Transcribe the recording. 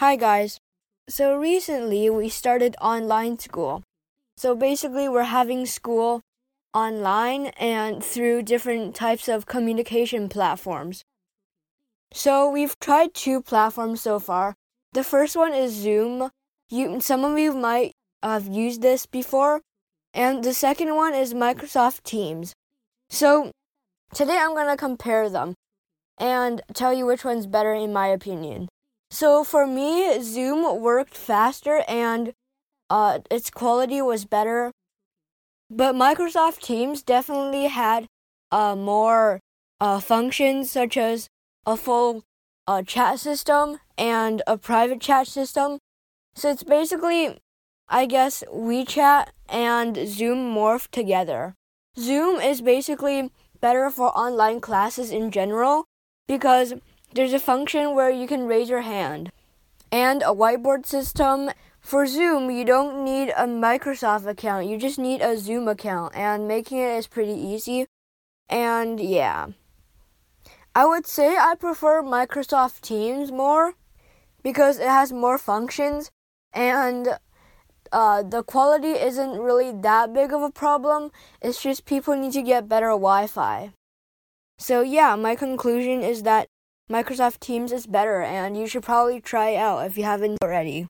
Hi, guys. So recently we started online school. So basically, we're having school online and through different types of communication platforms. So we've tried two platforms so far. The first one is Zoom. You, some of you might have used this before. And the second one is Microsoft Teams. So today I'm going to compare them and tell you which one's better in my opinion. So for me, Zoom worked faster and uh, its quality was better. But Microsoft Teams definitely had uh, more uh, functions such as a full uh, chat system and a private chat system. So it's basically, I guess, WeChat and Zoom morphed together. Zoom is basically better for online classes in general because there's a function where you can raise your hand. And a whiteboard system. For Zoom, you don't need a Microsoft account, you just need a Zoom account, and making it is pretty easy. And yeah. I would say I prefer Microsoft Teams more because it has more functions and uh, the quality isn't really that big of a problem. It's just people need to get better Wi Fi. So, yeah, my conclusion is that Microsoft Teams is better and you should probably try it out if you haven't already.